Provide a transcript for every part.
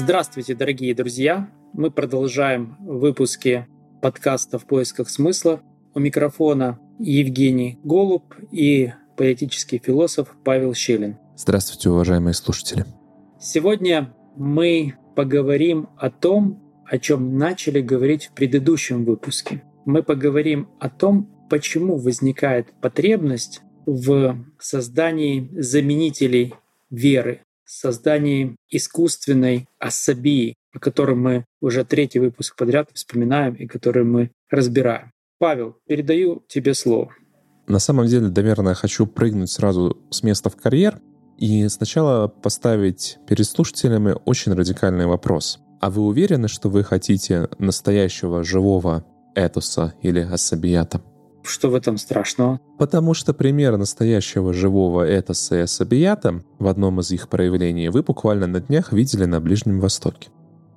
Здравствуйте, дорогие друзья! Мы продолжаем выпуски подкаста «В поисках смысла». У микрофона Евгений Голуб и политический философ Павел Щелин. Здравствуйте, уважаемые слушатели! Сегодня мы поговорим о том, о чем начали говорить в предыдущем выпуске. Мы поговорим о том, почему возникает потребность в создании заменителей веры, создании искусственной особии, о котором мы уже третий выпуск подряд вспоминаем и который мы разбираем. Павел, передаю тебе слово. На самом деле, наверное, хочу прыгнуть сразу с места в карьер и сначала поставить перед слушателями очень радикальный вопрос. А вы уверены, что вы хотите настоящего живого этоса или асабията? Что в этом страшного? Потому что пример настоящего живого этоса и асабията в одном из их проявлений вы буквально на днях видели на Ближнем Востоке.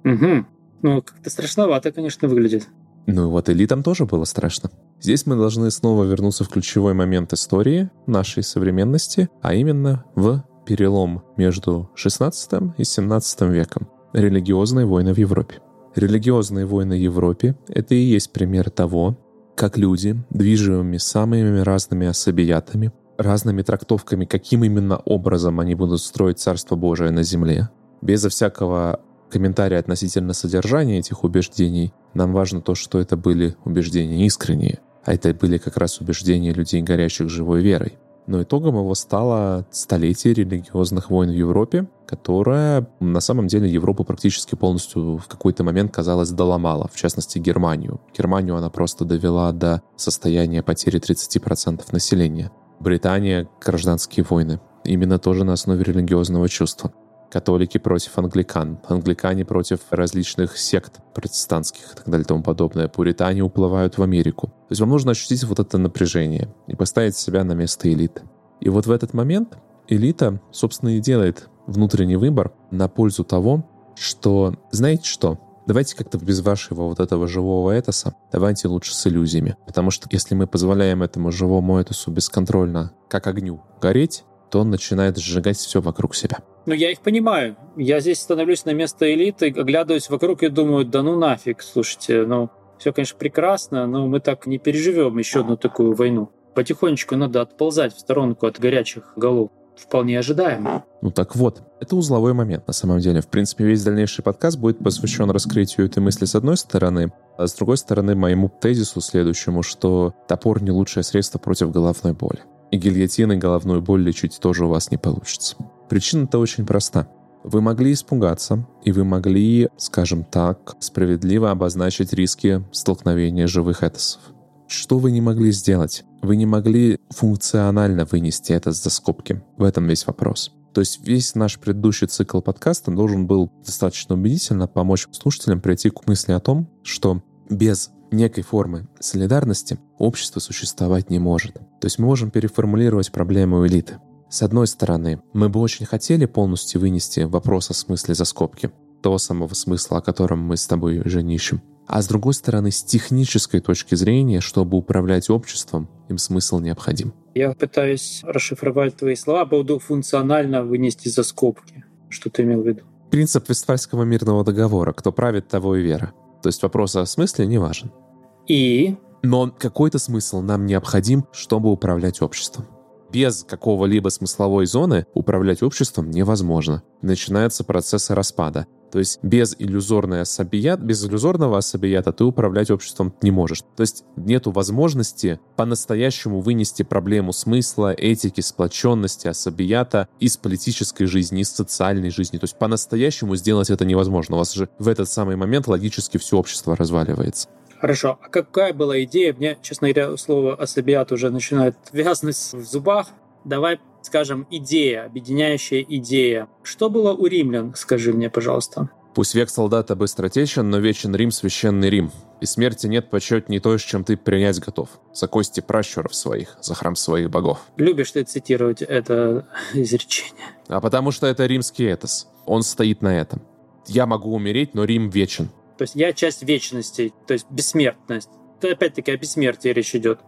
Угу. Ну, как-то страшновато, конечно, выглядит. Ну и вот элитам тоже было страшно. Здесь мы должны снова вернуться в ключевой момент истории нашей современности, а именно в перелом между 16 и 17 веком. Религиозные войны в Европе. Религиозные войны в Европе — это и есть пример того, как люди, движимыми самыми разными особиятами, разными трактовками, каким именно образом они будут строить Царство Божие на земле, безо всякого комментария относительно содержания этих убеждений, нам важно то, что это были убеждения искренние, а это были как раз убеждения людей, горящих живой верой. Но итогом его стало столетие религиозных войн в Европе, которая на самом деле Европу практически полностью в какой-то момент, казалось, доломала, в частности Германию. Германию она просто довела до состояния потери 30% населения. Британия — гражданские войны. Именно тоже на основе религиозного чувства католики против англикан, англикане против различных сект протестантских и так далее и тому подобное. Пуритане уплывают в Америку. То есть вам нужно ощутить вот это напряжение и поставить себя на место элиты. И вот в этот момент элита, собственно, и делает внутренний выбор на пользу того, что, знаете что, давайте как-то без вашего вот этого живого этоса, давайте лучше с иллюзиями. Потому что если мы позволяем этому живому этосу бесконтрольно, как огню, гореть, то он начинает сжигать все вокруг себя. Ну, я их понимаю. Я здесь становлюсь на место элиты, оглядываюсь вокруг и думаю, да ну нафиг, слушайте, ну, все, конечно, прекрасно, но мы так не переживем еще одну такую войну. Потихонечку надо отползать в сторонку от горячих голов. Вполне ожидаемо. Ну так вот, это узловой момент на самом деле. В принципе, весь дальнейший подкаст будет посвящен раскрытию этой мысли с одной стороны, а с другой стороны моему тезису следующему, что топор не лучшее средство против головной боли. И гильотиной головную боль лечить тоже у вас не получится. Причина-то очень проста. Вы могли испугаться, и вы могли, скажем так, справедливо обозначить риски столкновения живых этосов. Что вы не могли сделать? Вы не могли функционально вынести это за скобки. В этом весь вопрос. То есть весь наш предыдущий цикл подкаста должен был достаточно убедительно помочь слушателям прийти к мысли о том, что без некой формы солидарности общество существовать не может. То есть мы можем переформулировать проблему элиты. С одной стороны, мы бы очень хотели полностью вынести вопрос о смысле за скобки, того самого смысла, о котором мы с тобой уже не ищем. А с другой стороны, с технической точки зрения, чтобы управлять обществом, им смысл необходим. Я пытаюсь расшифровать твои слова по поводу функционально вынести за скобки. Что ты имел в виду? Принцип Вестфальского мирного договора. Кто правит, того и вера. То есть вопрос о смысле не важен. И? Но какой-то смысл нам необходим, чтобы управлять обществом без какого-либо смысловой зоны управлять обществом невозможно. Начинается процесс распада. То есть без иллюзорной особият, без иллюзорного особията ты управлять обществом не можешь. То есть нету возможности по-настоящему вынести проблему смысла, этики, сплоченности, особията из политической жизни, из социальной жизни. То есть по-настоящему сделать это невозможно. У вас же в этот самый момент логически все общество разваливается. Хорошо. А какая была идея? Мне, честно говоря, слово «особиат» уже начинает вязнуть в зубах. Давай скажем, идея, объединяющая идея. Что было у римлян, скажи мне, пожалуйста? Пусть век солдата быстротечен, но вечен Рим, священный Рим. И смерти нет почет не то, с чем ты принять готов. За кости пращуров своих, за храм своих богов. Любишь ты цитировать это изречение. А потому что это римский этос. Он стоит на этом. Я могу умереть, но Рим вечен. То есть я часть вечности, то есть бессмертность. То опять-таки о бессмертии речь идет.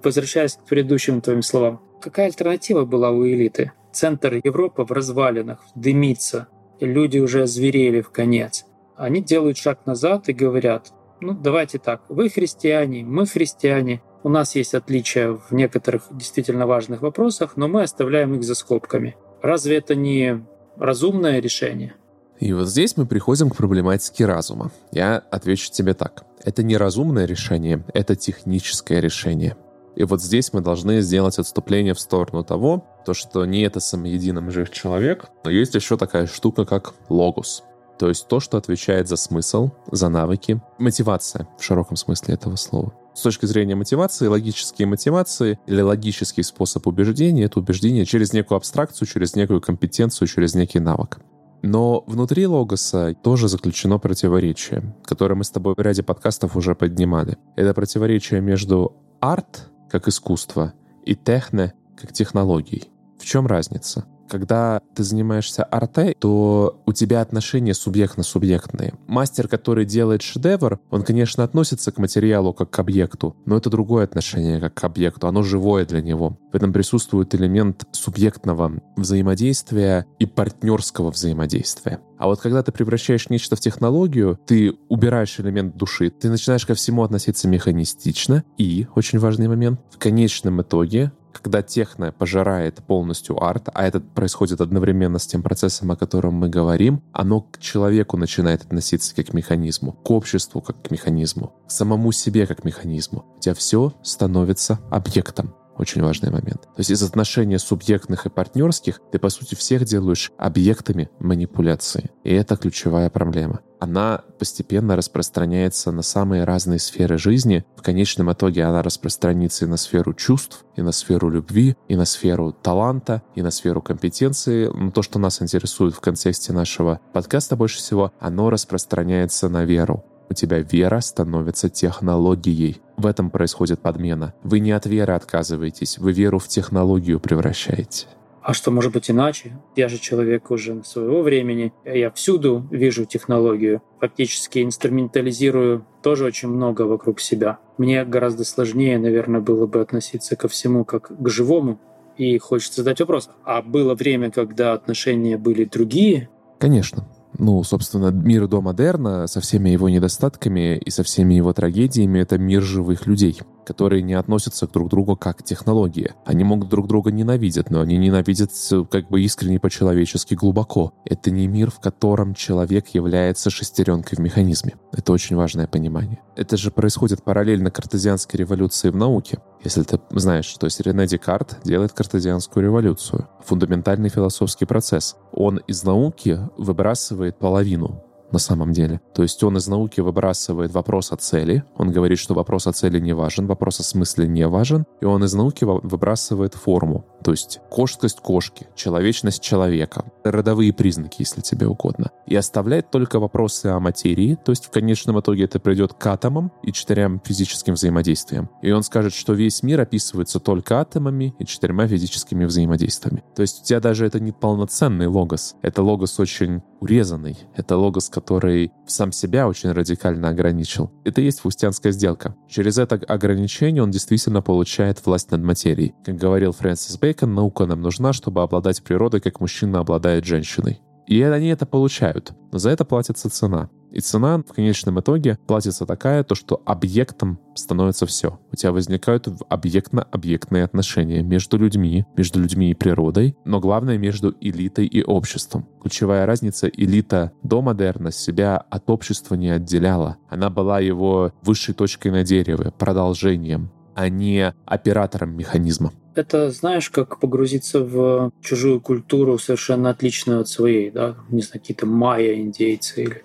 Возвращаясь к предыдущим твоим словам. Какая альтернатива была у элиты? Центр Европы в развалинах, дымится. люди уже озверели в конец. Они делают шаг назад и говорят, ну давайте так, вы христиане, мы христиане, у нас есть отличия в некоторых действительно важных вопросах, но мы оставляем их за скобками. Разве это не разумное решение? И вот здесь мы приходим к проблематике разума. Я отвечу тебе так. Это не разумное решение, это техническое решение. И вот здесь мы должны сделать отступление в сторону того, то, что не это самоединым жив человек, но есть еще такая штука, как логос. То есть то, что отвечает за смысл, за навыки, мотивация в широком смысле этого слова. С точки зрения мотивации, логические мотивации или логический способ убеждения — это убеждение через некую абстракцию, через некую компетенцию, через некий навык. Но внутри логоса тоже заключено противоречие, которое мы с тобой в ряде подкастов уже поднимали. Это противоречие между арт как искусство и техне как технологией. В чем разница? Когда ты занимаешься арте, то у тебя отношения субъектно-субъектные. Мастер, который делает шедевр, он, конечно, относится к материалу как к объекту, но это другое отношение как к объекту, оно живое для него. В этом присутствует элемент субъектного взаимодействия и партнерского взаимодействия. А вот когда ты превращаешь нечто в технологию, ты убираешь элемент души, ты начинаешь ко всему относиться механистично, и, очень важный момент, в конечном итоге когда техно пожирает полностью арт, а это происходит одновременно с тем процессом, о котором мы говорим, оно к человеку начинает относиться как к механизму, к обществу как к механизму, к самому себе как к механизму. У тебя все становится объектом. Очень важный момент. То есть из отношений субъектных и партнерских ты, по сути, всех делаешь объектами манипуляции. И это ключевая проблема. Она постепенно распространяется на самые разные сферы жизни. В конечном итоге она распространится и на сферу чувств, и на сферу любви, и на сферу таланта, и на сферу компетенции. Но то, что нас интересует в контексте нашего подкаста больше всего, оно распространяется на веру у тебя вера становится технологией. В этом происходит подмена. Вы не от веры отказываетесь, вы веру в технологию превращаете. А что может быть иначе? Я же человек уже своего времени. Я всюду вижу технологию. Фактически инструментализирую тоже очень много вокруг себя. Мне гораздо сложнее, наверное, было бы относиться ко всему как к живому. И хочется задать вопрос. А было время, когда отношения были другие? Конечно ну, собственно, мир до модерна со всеми его недостатками и со всеми его трагедиями — это мир живых людей которые не относятся друг к другу как к технологии. Они могут друг друга ненавидеть, но они ненавидят как бы искренне по-человечески глубоко. Это не мир, в котором человек является шестеренкой в механизме. Это очень важное понимание. Это же происходит параллельно картезианской революции в науке. Если ты знаешь, то есть Рене Декарт делает картезианскую революцию. Фундаментальный философский процесс. Он из науки выбрасывает половину на самом деле. То есть он из науки выбрасывает вопрос о цели, он говорит, что вопрос о цели не важен, вопрос о смысле не важен, и он из науки выбрасывает форму. То есть кошкость кошки, человечность человека, родовые признаки, если тебе угодно. И оставляет только вопросы о материи, то есть в конечном итоге это придет к атомам и четырем физическим взаимодействиям. И он скажет, что весь мир описывается только атомами и четырьмя физическими взаимодействиями. То есть у тебя даже это не полноценный логос. Это логос очень урезанный. Это логос, который сам себя очень радикально ограничил. Это и есть фустианская сделка. Через это ограничение он действительно получает власть над материей. Как говорил Фрэнсис Бейкон, наука нам нужна, чтобы обладать природой, как мужчина обладает женщиной. И они это получают, но за это платится цена. И цена в конечном итоге платится такая, то что объектом становится все. У тебя возникают объектно-объектные отношения между людьми, между людьми и природой, но главное между элитой и обществом. Ключевая разница — элита до модерна себя от общества не отделяла. Она была его высшей точкой на дереве, продолжением, а не оператором механизма. Это, знаешь, как погрузиться в чужую культуру совершенно отличную от своей, да, не знаю, какие-то майя, индейцы или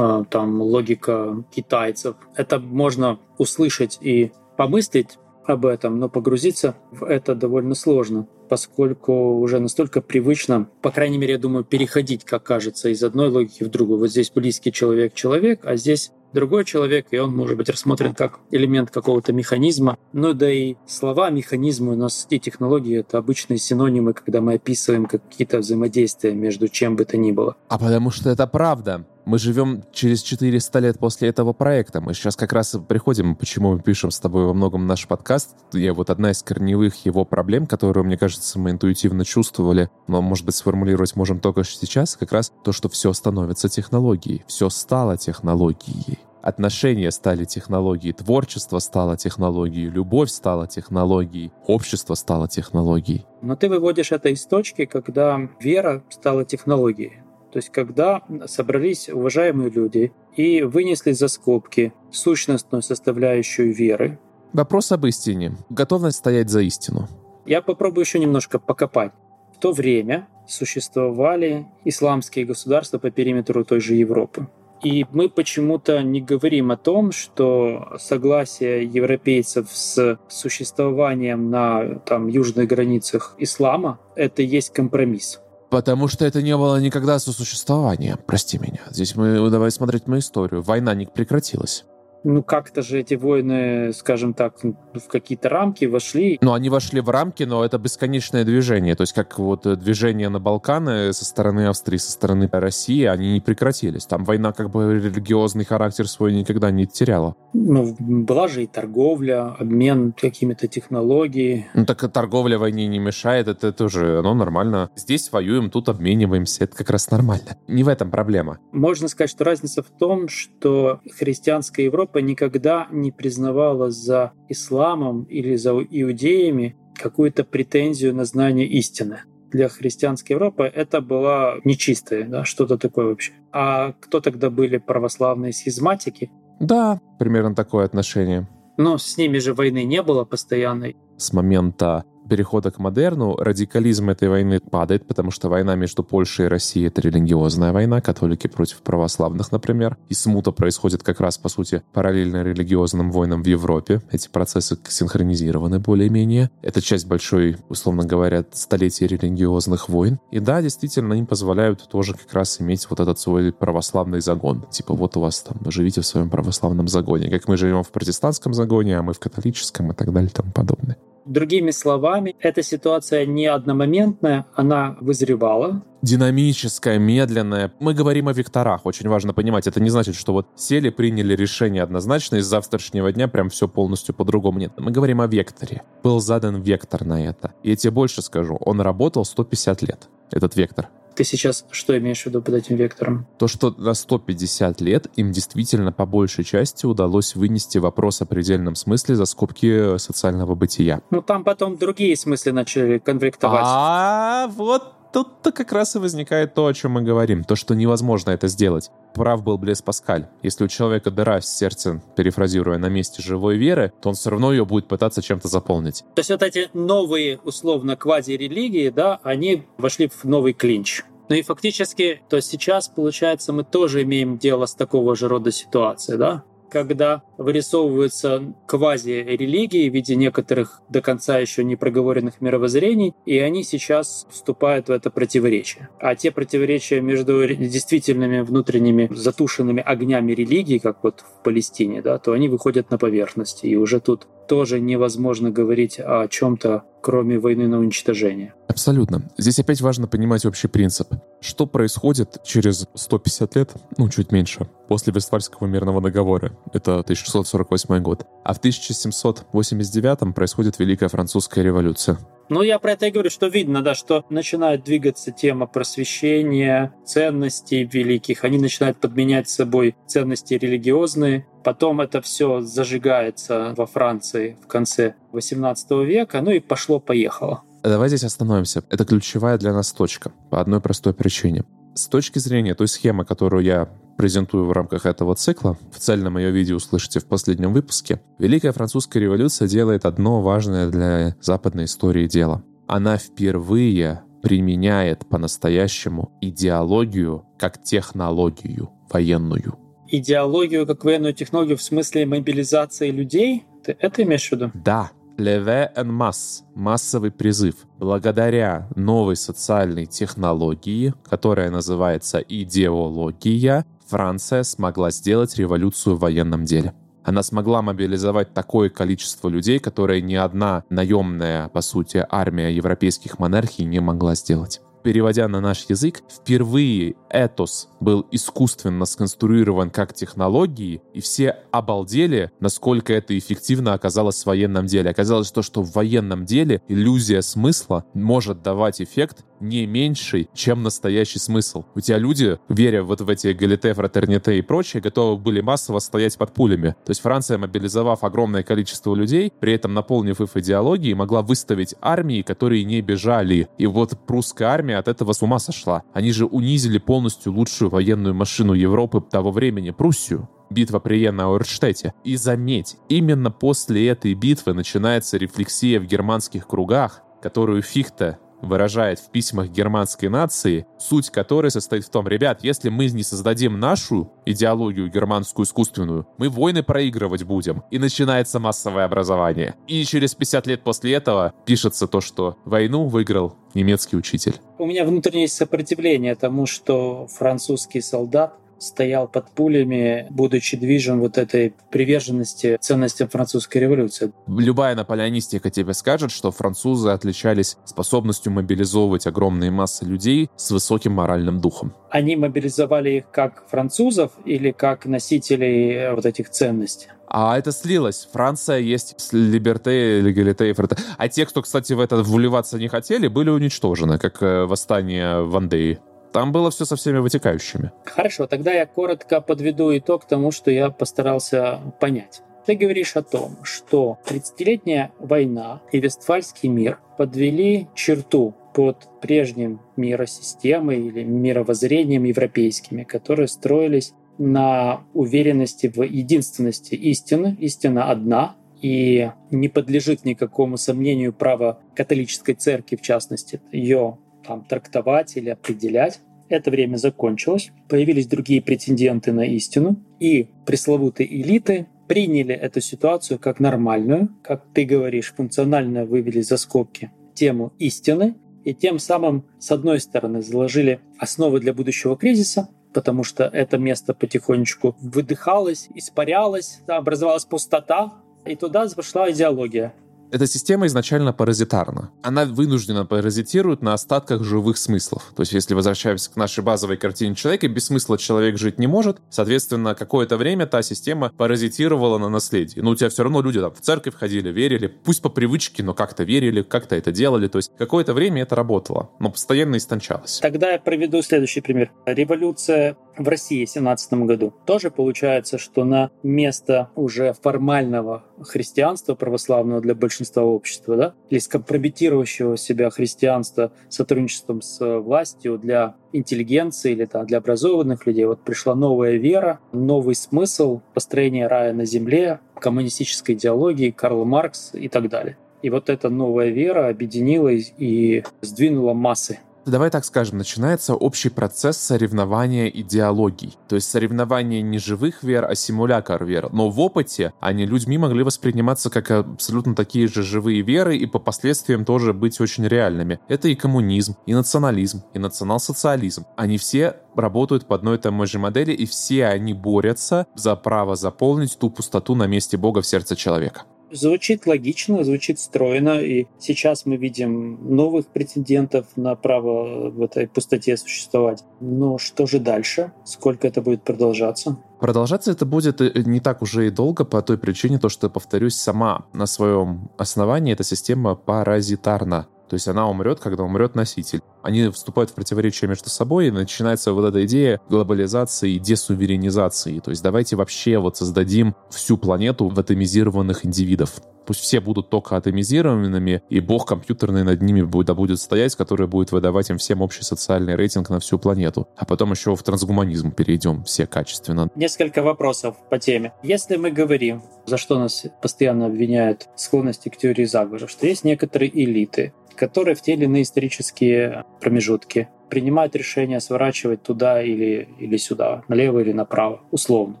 там логика китайцев. Это можно услышать и помыслить об этом, но погрузиться в это довольно сложно, поскольку уже настолько привычно, по крайней мере, я думаю, переходить, как кажется, из одной логики в другую. Вот здесь близкий человек-человек, а здесь другой человек, и он может быть рассмотрен как элемент какого-то механизма. Ну да и слова механизмы у нас и технологии — это обычные синонимы, когда мы описываем какие-то взаимодействия между чем бы то ни было. А потому что это правда. Мы живем через 400 лет после этого проекта. Мы сейчас как раз приходим, почему мы пишем с тобой во многом наш подкаст. И вот одна из корневых его проблем, которую, мне кажется, мы интуитивно чувствовали, но, может быть, сформулировать можем только сейчас, как раз то, что все становится технологией. Все стало технологией. Отношения стали технологией, творчество стало технологией, любовь стала технологией, общество стало технологией. Но ты выводишь это из точки, когда вера стала технологией. То есть когда собрались уважаемые люди и вынесли за скобки сущностную составляющую веры. Вопрос об истине. Готовность стоять за истину. Я попробую еще немножко покопать. В то время существовали исламские государства по периметру той же Европы. И мы почему-то не говорим о том, что согласие европейцев с существованием на там, южных границах ислама — это есть компромисс. Потому что это не было никогда сосуществования. Прости меня. Здесь мы давай смотреть на историю. Война не прекратилась ну как-то же эти войны, скажем так, в какие-то рамки вошли. Ну, они вошли в рамки, но это бесконечное движение. То есть как вот движение на Балканы со стороны Австрии, со стороны России, они не прекратились. Там война как бы религиозный характер свой никогда не теряла. Ну, была же и торговля, обмен какими-то технологиями. Ну, так и торговля войне не мешает, это тоже, оно нормально. Здесь воюем, тут обмениваемся, это как раз нормально. Не в этом проблема. Можно сказать, что разница в том, что христианская Европа Европа никогда не признавала за исламом или за иудеями какую-то претензию на знание истины. Для христианской Европы это была нечистое, да, что-то такое вообще. А кто тогда были православные схизматики? Да, примерно такое отношение. Но с ними же войны не было постоянной. С момента перехода к модерну радикализм этой войны падает, потому что война между Польшей и Россией — это религиозная война, католики против православных, например. И смута происходит как раз, по сути, параллельно религиозным войнам в Европе. Эти процессы синхронизированы более-менее. Это часть большой, условно говоря, столетия религиозных войн. И да, действительно, они позволяют тоже как раз иметь вот этот свой православный загон. Типа вот у вас там, живите в своем православном загоне. Как мы живем в протестантском загоне, а мы в католическом и так далее и тому подобное. Другими словами, эта ситуация не одномоментная, она вызревала. Динамическая, медленная. Мы говорим о векторах, очень важно понимать. Это не значит, что вот сели, приняли решение однозначно, и с завтрашнего дня прям все полностью по-другому. Нет, мы говорим о векторе. Был задан вектор на это. И я тебе больше скажу, он работал 150 лет, этот вектор. Ты сейчас что имеешь в виду под этим вектором? То, что на 150 лет им действительно по большей части удалось вынести вопрос о предельном смысле за скобки социального бытия. Ну, там потом другие смыслы начали конфликтовать. А вот тут-то как раз и возникает то, о чем мы говорим. То, что невозможно это сделать. Прав был Блес Паскаль. Если у человека дыра в сердце, перефразируя на месте живой веры, то он все равно ее будет пытаться чем-то заполнить. То есть вот эти новые, условно, квази-религии, да, они вошли в новый клинч. Ну и фактически, то сейчас, получается, мы тоже имеем дело с такого же рода ситуацией, да? Когда вырисовываются квази-религии в виде некоторых до конца еще не проговоренных мировоззрений, и они сейчас вступают в это противоречие. А те противоречия между действительными внутренними затушенными огнями религии, как вот в Палестине, да, то они выходят на поверхность. И уже тут тоже невозможно говорить о чем-то, кроме войны на уничтожение. Абсолютно. Здесь опять важно понимать общий принцип. Что происходит через 150 лет, ну, чуть меньше, после Вестфальского мирного договора? Это 1648 год. А в 1789 происходит Великая Французская революция. Ну, я про это и говорю, что видно, да, что начинает двигаться тема просвещения, ценностей великих. Они начинают подменять собой ценности религиозные. Потом это все зажигается во Франции в конце XVIII века, ну и пошло-поехало. Давай здесь остановимся. Это ключевая для нас точка по одной простой причине. С точки зрения той схемы, которую я презентую в рамках этого цикла, в цельном ее виде услышите в последнем выпуске, Великая Французская революция делает одно важное для западной истории дело. Она впервые применяет по-настоящему идеологию как технологию военную. Идеологию как военную технологию в смысле мобилизации людей? Ты это имеешь в виду? Да, Леве en masse — массовый призыв. Благодаря новой социальной технологии, которая называется идеология, Франция смогла сделать революцию в военном деле. Она смогла мобилизовать такое количество людей, которое ни одна наемная, по сути, армия европейских монархий не могла сделать. Переводя на наш язык, впервые этос был искусственно сконструирован как технологии, и все обалдели, насколько это эффективно оказалось в военном деле. Оказалось то, что в военном деле иллюзия смысла может давать эффект не меньший, чем настоящий смысл. У тебя люди, веря вот в эти эгалите, фратерните и прочее, готовы были массово стоять под пулями. То есть Франция, мобилизовав огромное количество людей, при этом наполнив их идеологией, могла выставить армии, которые не бежали. И вот прусская армия от этого с ума сошла. Они же унизили полностью лучшую военную машину Европы того времени, Пруссию битва при Йена-Орштете. И заметь, именно после этой битвы начинается рефлексия в германских кругах, которую Фихта выражает в письмах германской нации, суть которой состоит в том, ребят, если мы не создадим нашу идеологию германскую искусственную, мы войны проигрывать будем. И начинается массовое образование. И через 50 лет после этого пишется то, что войну выиграл немецкий учитель. У меня внутреннее сопротивление тому, что французский солдат стоял под пулями, будучи движим вот этой приверженности ценностям французской революции. Любая наполеонистика тебе скажет, что французы отличались способностью мобилизовывать огромные массы людей с высоким моральным духом. Они мобилизовали их как французов или как носителей э, вот этих ценностей? А это слилось. Франция есть либерте, легалите и фрате. А те, кто, кстати, в это вливаться не хотели, были уничтожены, как э, восстание в Андее. Там было все со всеми вытекающими. Хорошо, тогда я коротко подведу итог тому, что я постарался понять. Ты говоришь о том, что 30-летняя война и Вестфальский мир подвели черту под прежним миросистемой или мировоззрением европейскими, которые строились на уверенности в единственности истины. Истина одна, и не подлежит никакому сомнению права католической церкви, в частности, ее там, трактовать или определять. Это время закончилось, появились другие претенденты на истину, и пресловутые элиты приняли эту ситуацию как нормальную, как ты говоришь, функционально вывели за скобки тему истины, и тем самым, с одной стороны, заложили основы для будущего кризиса, потому что это место потихонечку выдыхалось, испарялось, образовалась пустота, и туда вошла идеология. Эта система изначально паразитарна. Она вынуждена паразитирует на остатках живых смыслов. То есть, если возвращаемся к нашей базовой картине человека, без смысла человек жить не может. Соответственно, какое-то время та система паразитировала на наследии. Но у тебя все равно люди там в церковь ходили, верили, пусть по привычке, но как-то верили, как-то это делали. То есть, какое-то время это работало, но постоянно истончалось. Тогда я проведу следующий пример. Революция в России в 17 году. Тоже получается, что на место уже формального христианства православного для большинства общества, да, или скомпрометирующего себя христианства сотрудничеством с властью для интеллигенции или да, для образованных людей, вот пришла новая вера, новый смысл построения рая на земле, коммунистической идеологии, Карл Маркс и так далее. И вот эта новая вера объединила и сдвинула массы давай так скажем, начинается общий процесс соревнования идеологий. То есть соревнование не живых вер, а симулякр вер. Но в опыте они людьми могли восприниматься как абсолютно такие же живые веры и по последствиям тоже быть очень реальными. Это и коммунизм, и национализм, и национал-социализм. Они все работают по одной и той же модели, и все они борются за право заполнить ту пустоту на месте Бога в сердце человека. Звучит логично, звучит стройно, и сейчас мы видим новых претендентов на право в этой пустоте существовать. Но что же дальше? Сколько это будет продолжаться? Продолжаться это будет э, не так уже и долго по той причине, то, что, повторюсь, сама на своем основании эта система паразитарна. То есть она умрет, когда умрет носитель. Они вступают в противоречие между собой, и начинается вот эта идея глобализации и десуверенизации. То есть давайте вообще вот создадим всю планету в атомизированных индивидов. Пусть все будут только атомизированными, и бог компьютерный над ними будет, да будет стоять, который будет выдавать им всем общий социальный рейтинг на всю планету. А потом еще в трансгуманизм перейдем все качественно. Несколько вопросов по теме. Если мы говорим, за что нас постоянно обвиняют склонности к теории заговора, что есть некоторые элиты, которые в те или иные исторические промежутки принимают решение сворачивать туда или, или сюда, налево или направо, условно,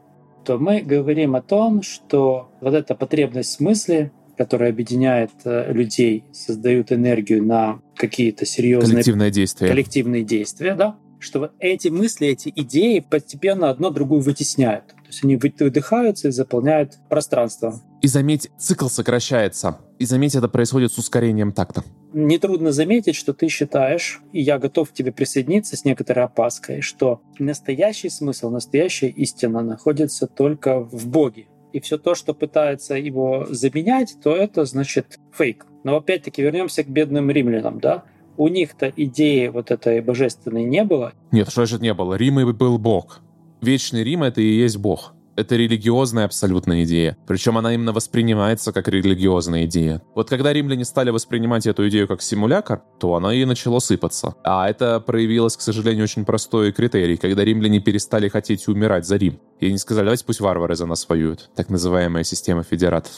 то мы говорим о том, что вот эта потребность в смысле, которая объединяет э, людей, создают энергию на какие-то серьезные коллективные действия, коллективные действия, да, что вот эти мысли, эти идеи постепенно одно другую вытесняют. То То есть они выдыхаются и заполняют пространство. И заметь, цикл сокращается. И заметь, это происходит с ускорением такта. Нетрудно заметить, что ты считаешь, и я готов к тебе присоединиться с некоторой опаской, что настоящий смысл, настоящая истина находится только в Боге. И все то, что пытается его заменять, то это значит фейк. Но опять-таки вернемся к бедным римлянам, да? У них-то идеи вот этой божественной не было. Нет, что же не было? Рим и был Бог. Вечный Рим — это и есть Бог это религиозная абсолютная идея. Причем она именно воспринимается как религиозная идея. Вот когда римляне стали воспринимать эту идею как симулятор, то она и начало сыпаться. А это проявилось, к сожалению, очень простой критерий, когда римляне перестали хотеть умирать за Рим. И они сказали, давайте пусть варвары за нас воюют. Так называемая система федератов.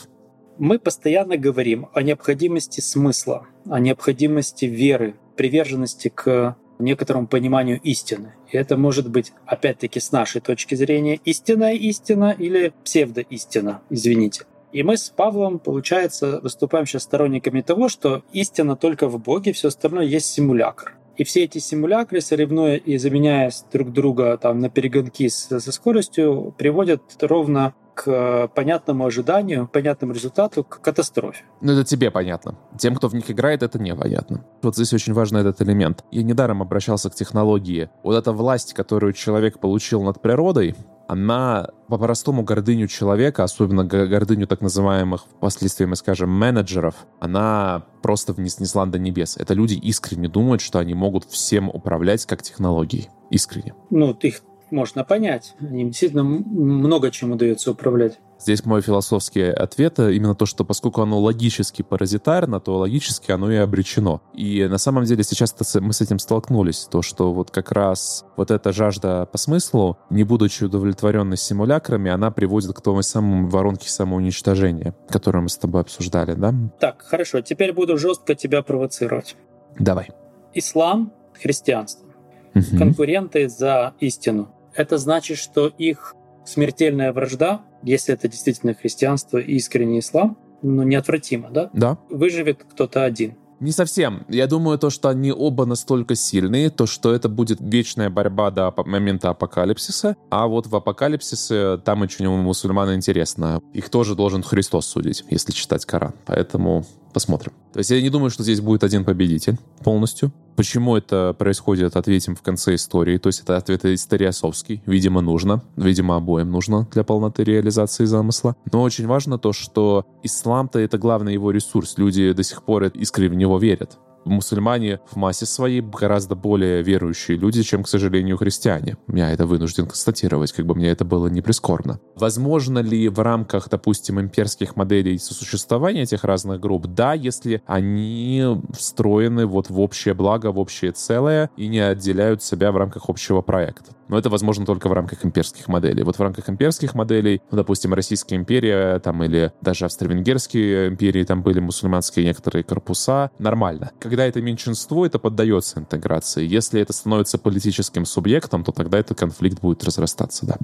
Мы постоянно говорим о необходимости смысла, о необходимости веры, приверженности к некоторому пониманию истины. И это может быть, опять-таки, с нашей точки зрения, истинная истина или псевдоистина, извините. И мы с Павлом, получается, выступаем сейчас сторонниками того, что истина только в Боге, все остальное есть симулякр. И все эти симулякры, соревнуя и заменяясь друг друга там, на перегонки со скоростью, приводят ровно к понятному ожиданию, понятному результату, к катастрофе. Ну, это тебе понятно. Тем, кто в них играет, это непонятно. Вот здесь очень важный этот элемент. Я недаром обращался к технологии. Вот эта власть, которую человек получил над природой, она по-простому гордыню человека, особенно гордыню так называемых, впоследствии мы скажем, менеджеров, она просто внеснесла до небес. Это люди искренне думают, что они могут всем управлять как технологией. Искренне. Ну, их можно понять. Им действительно много чем удается управлять. Здесь мой философский ответ именно то, что поскольку оно логически паразитарно, то логически оно и обречено. И на самом деле сейчас мы с этим столкнулись. То, что вот как раз вот эта жажда по смыслу, не будучи удовлетворенной симулякрами, она приводит к той самой воронке самоуничтожения, которую мы с тобой обсуждали, да? Так, хорошо. Теперь буду жестко тебя провоцировать. Давай. Ислам, христианство. Угу. Конкуренты за истину это значит, что их смертельная вражда, если это действительно христианство и искренний ислам, ну, неотвратимо, да? Да. Выживет кто-то один. Не совсем. Я думаю, то, что они оба настолько сильные, то, что это будет вечная борьба до момента апокалипсиса. А вот в апокалипсисе там очень у мусульман интересно. Их тоже должен Христос судить, если читать Коран. Поэтому посмотрим. То есть я не думаю, что здесь будет один победитель полностью. Почему это происходит, ответим в конце истории. То есть это ответ историосовский. Видимо, нужно. Видимо, обоим нужно для полноты реализации замысла. Но очень важно то, что ислам-то это главный его ресурс. Люди до сих пор искренне в него верят мусульмане в массе своей гораздо более верующие люди, чем, к сожалению, христиане. Я это вынужден констатировать, как бы мне это было не прискорбно. Возможно ли в рамках, допустим, имперских моделей сосуществования этих разных групп? Да, если они встроены вот в общее благо, в общее целое и не отделяют себя в рамках общего проекта. Но это возможно только в рамках имперских моделей. Вот в рамках имперских моделей, ну, допустим, Российская империя там или даже Австро-Венгерские империи, там были мусульманские некоторые корпуса, нормально. Когда это меньшинство, это поддается интеграции. Если это становится политическим субъектом, то тогда этот конфликт будет разрастаться, да.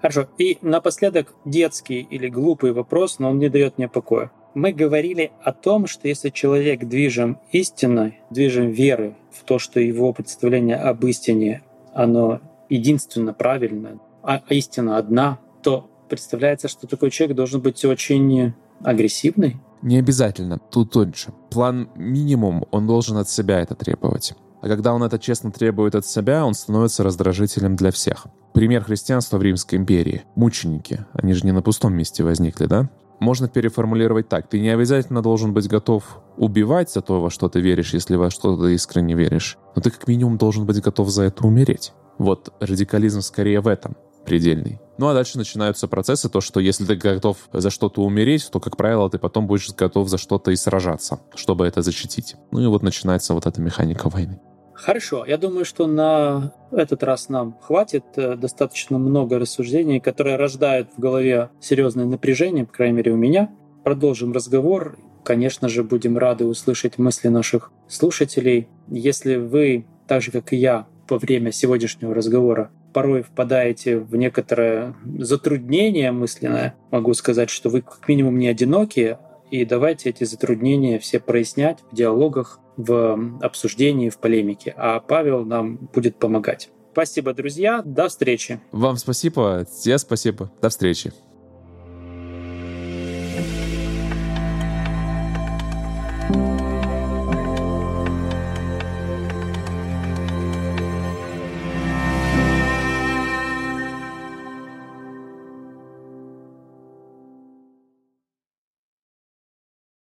Хорошо. И напоследок детский или глупый вопрос, но он не дает мне покоя. Мы говорили о том, что если человек движим истиной, движим верой в то, что его представление об истине, оно единственно правильно, а истина одна, то представляется, что такой человек должен быть очень агрессивный. Не обязательно, тут тоньше. План минимум, он должен от себя это требовать. А когда он это честно требует от себя, он становится раздражителем для всех. Пример христианства в Римской империи. Мученики. Они же не на пустом месте возникли, да? Можно переформулировать так. Ты не обязательно должен быть готов убивать за то, во что ты веришь, если во что ты искренне веришь. Но ты как минимум должен быть готов за это умереть. Вот радикализм скорее в этом предельный. Ну а дальше начинаются процессы, то, что если ты готов за что-то умереть, то, как правило, ты потом будешь готов за что-то и сражаться, чтобы это защитить. Ну и вот начинается вот эта механика войны. Хорошо, я думаю, что на этот раз нам хватит э, достаточно много рассуждений, которые рождают в голове серьезное напряжение, по крайней мере у меня. Продолжим разговор. Конечно же, будем рады услышать мысли наших слушателей. Если вы, так же как и я, во время сегодняшнего разговора порой впадаете в некоторое затруднение мысленное, могу сказать, что вы как минимум не одиноки, и давайте эти затруднения все прояснять в диалогах, в обсуждении, в полемике. А Павел нам будет помогать. Спасибо, друзья. До встречи. Вам спасибо. Тебе спасибо. До встречи.